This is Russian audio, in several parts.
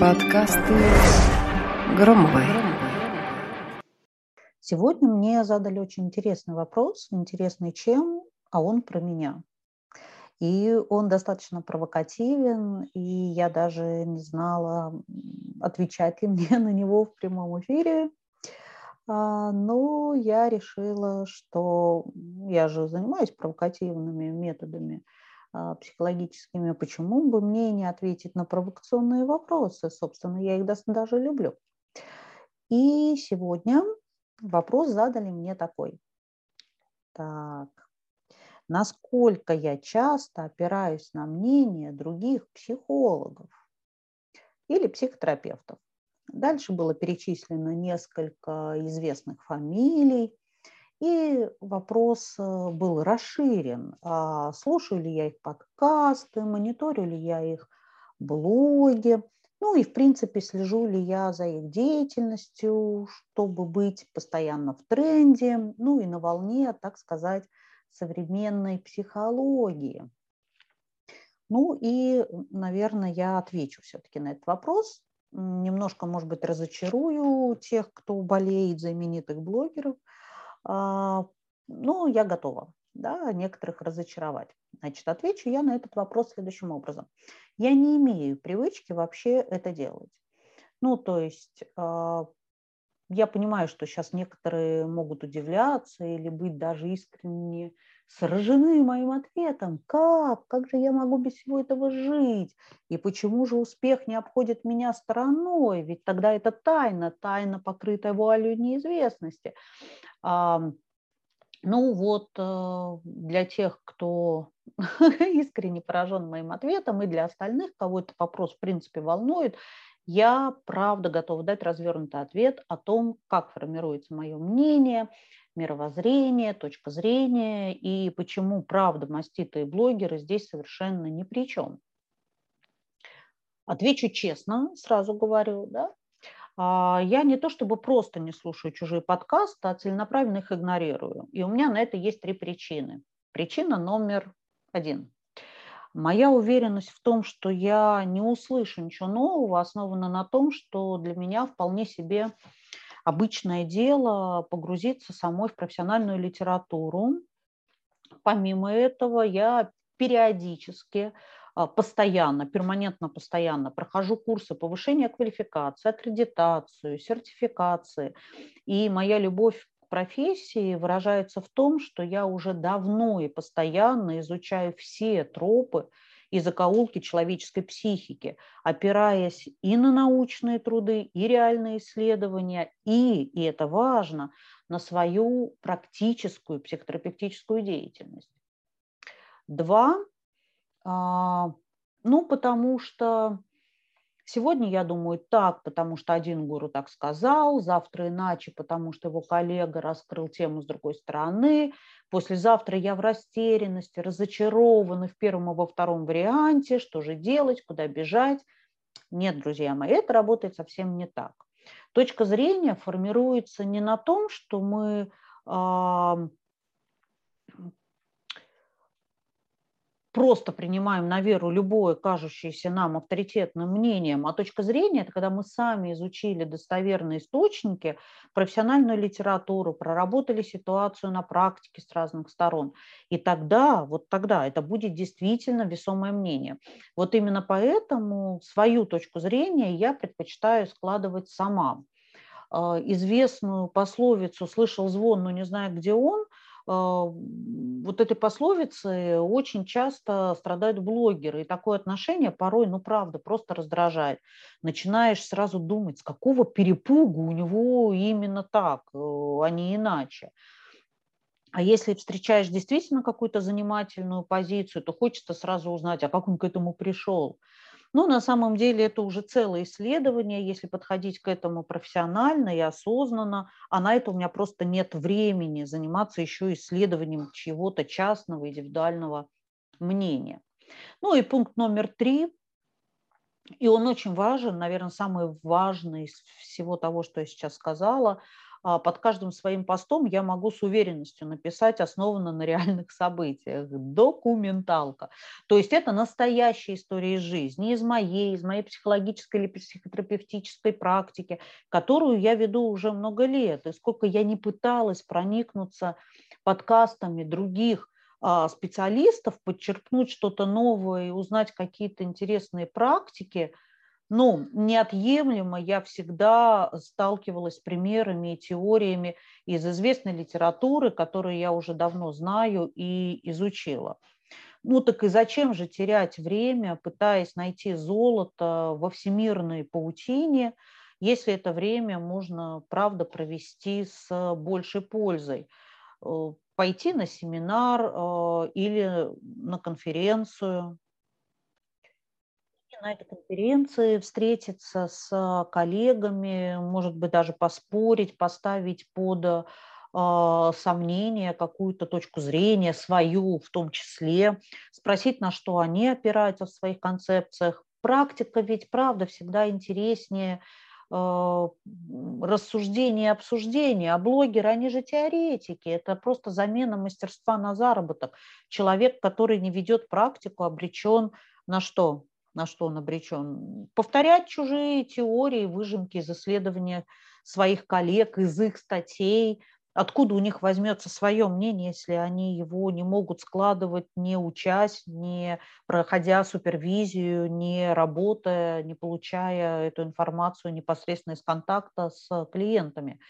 Подкасты Громовой. Сегодня мне задали очень интересный вопрос, интересный чем, а он про меня. И он достаточно провокативен, и я даже не знала, отвечать ли мне на него в прямом эфире. А, но я решила, что я же занимаюсь провокативными методами психологическими, почему бы мне не ответить на провокационные вопросы? Собственно, я их даже люблю. И сегодня вопрос задали мне такой. Так, насколько я часто опираюсь на мнение других психологов или психотерапевтов. Дальше было перечислено несколько известных фамилий, и вопрос э, был расширен. А слушаю ли я их подкасты, мониторю ли я их блоги, ну и, в принципе, слежу ли я за их деятельностью, чтобы быть постоянно в тренде, ну и на волне, так сказать, современной психологии. Ну и, наверное, я отвечу все-таки на этот вопрос. Немножко, может быть, разочарую тех, кто болеет за именитых блогеров. А, ну, я готова да, некоторых разочаровать. Значит, отвечу я на этот вопрос следующим образом. Я не имею привычки вообще это делать. Ну, то есть а, я понимаю, что сейчас некоторые могут удивляться или быть даже искренне сражены моим ответом. Как? Как же я могу без всего этого жить? И почему же успех не обходит меня стороной? Ведь тогда это тайна, тайна, покрытая вуалью неизвестности. Ну вот, э, для тех, кто искренне поражен моим ответом, и для остальных, кого этот вопрос в принципе волнует, я правда готова дать развернутый ответ о том, как формируется мое мнение, мировоззрение, точка зрения и почему правда маститые блогеры здесь совершенно ни при чем. Отвечу честно, сразу говорю, да, а, я не то чтобы просто не слушаю чужие подкасты, а целенаправленно их игнорирую. И у меня на это есть три причины. Причина номер один. Моя уверенность в том, что я не услышу ничего нового, основана на том, что для меня вполне себе обычное дело погрузиться самой в профессиональную литературу. Помимо этого, я периодически, а, постоянно, перманентно постоянно прохожу курсы повышения квалификации, аккредитацию, сертификации. И моя любовь профессии выражается в том, что я уже давно и постоянно изучаю все тропы и закоулки человеческой психики, опираясь и на научные труды, и реальные исследования, и, и это важно, на свою практическую психотерапевтическую деятельность. Два, а, ну, потому что Сегодня я думаю так, потому что один гуру так сказал, завтра иначе, потому что его коллега раскрыл тему с другой стороны, послезавтра я в растерянности, разочарована в первом и во втором варианте, что же делать, куда бежать. Нет, друзья мои, это работает совсем не так. Точка зрения формируется не на том, что мы просто принимаем на веру любое кажущееся нам авторитетным мнением, а точка зрения – это когда мы сами изучили достоверные источники, профессиональную литературу, проработали ситуацию на практике с разных сторон. И тогда, вот тогда это будет действительно весомое мнение. Вот именно поэтому свою точку зрения я предпочитаю складывать сама. А, известную пословицу «слышал звон, но не знаю, где он» – вот этой пословицы очень часто страдают блогеры. И такое отношение порой, ну правда, просто раздражает. Начинаешь сразу думать, с какого перепугу у него именно так, э, а не иначе. А если встречаешь действительно какую-то занимательную позицию, то хочется сразу узнать, а как он к этому пришел. Ну, на самом деле это уже целое исследование, если подходить к этому профессионально и осознанно, а на это у меня просто нет времени заниматься еще исследованием чего-то частного, индивидуального мнения. Ну и пункт номер три, и он очень важен, наверное, самый важный из всего того, что я сейчас сказала, под каждым своим постом я могу с уверенностью написать, основано на реальных событиях. Документалка. То есть это настоящая история из жизни, из моей, из моей психологической или психотерапевтической практики, которую я веду уже много лет. И сколько я не пыталась проникнуться подкастами других а, специалистов, подчеркнуть что-то новое и узнать какие-то интересные практики – ну, неотъемлемо я всегда сталкивалась с примерами и теориями из известной литературы, которые я уже давно знаю и изучила. Ну так и зачем же терять время, пытаясь найти золото во всемирной паутине, если это время можно, правда, провести с большей пользой? Э, пойти на семинар э, или на конференцию, на этой конференции встретиться с коллегами, может быть, даже поспорить, поставить под э, сомнение какую-то точку зрения, свою в том числе, спросить, на что они опираются в своих концепциях. Практика ведь, правда, всегда интереснее э, рассуждения и обсуждения. А блогеры, они же теоретики, это просто замена мастерства на заработок. Человек, который не ведет практику, обречен на что? На что он обречен, повторять чужие теории, выжимки из исследования своих коллег, из их статей, откуда у них возьмется свое мнение, если они его не могут складывать, не учась, не проходя супервизию, не работая, не получая эту информацию непосредственно из контакта с клиентами.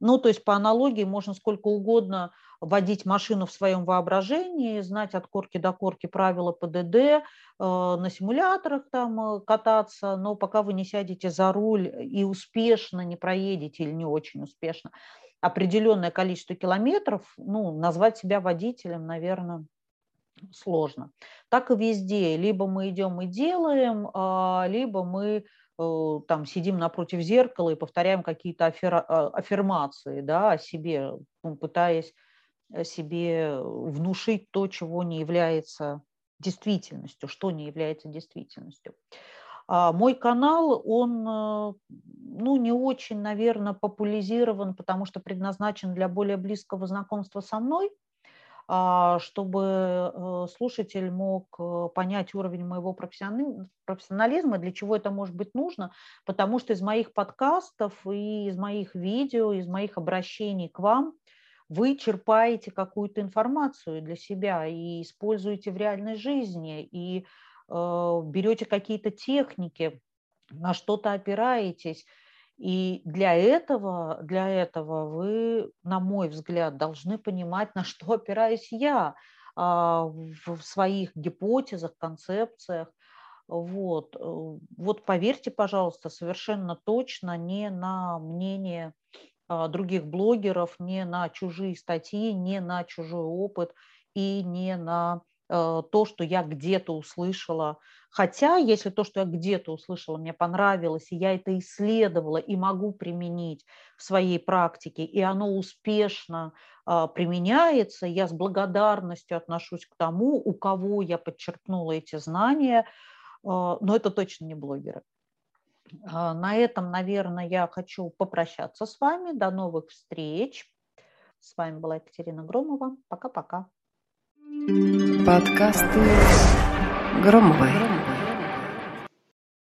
Ну, то есть по аналогии можно сколько угодно водить машину в своем воображении, знать от корки до корки правила ПДД, э, на симуляторах там э, кататься, но пока вы не сядете за руль и успешно не проедете или не очень успешно определенное количество километров, ну, назвать себя водителем, наверное, сложно. Так и везде. Либо мы идем и делаем, а, либо мы Э, там сидим напротив зеркала и повторяем какие-то аффирмации да, о себе, ну, пытаясь себе внушить то, чего не является действительностью, что не является действительностью. А мой канал, он э, ну, не очень, наверное, популяризирован, потому что предназначен для более близкого знакомства со мной – а, чтобы э, слушатель мог э, понять уровень моего профессионализма, для чего это может быть нужно, потому что из моих подкастов и из моих видео, из моих обращений к вам вы черпаете какую-то информацию для себя и используете в реальной жизни, и э, берете какие-то техники, на что-то опираетесь, и для этого, для этого вы, на мой взгляд, должны понимать, на что опираюсь я а, в своих гипотезах, концепциях. Вот. Э, вот поверьте, пожалуйста, совершенно точно не на мнение других блогеров, не на чужие статьи, не на чужой опыт и не на Э, то, что я где-то услышала. Хотя, если то, что я где-то услышала, мне понравилось, и я это исследовала и могу применить в своей практике, и оно успешно а, применяется, я с благодарностью отношусь к тому, у кого я подчеркнула эти знания, а, но это точно не блогеры. А, на этом, наверное, я хочу попрощаться с вами. До новых встреч. С вами была Екатерина Громова. Пока-пока. Подкасты Громовой.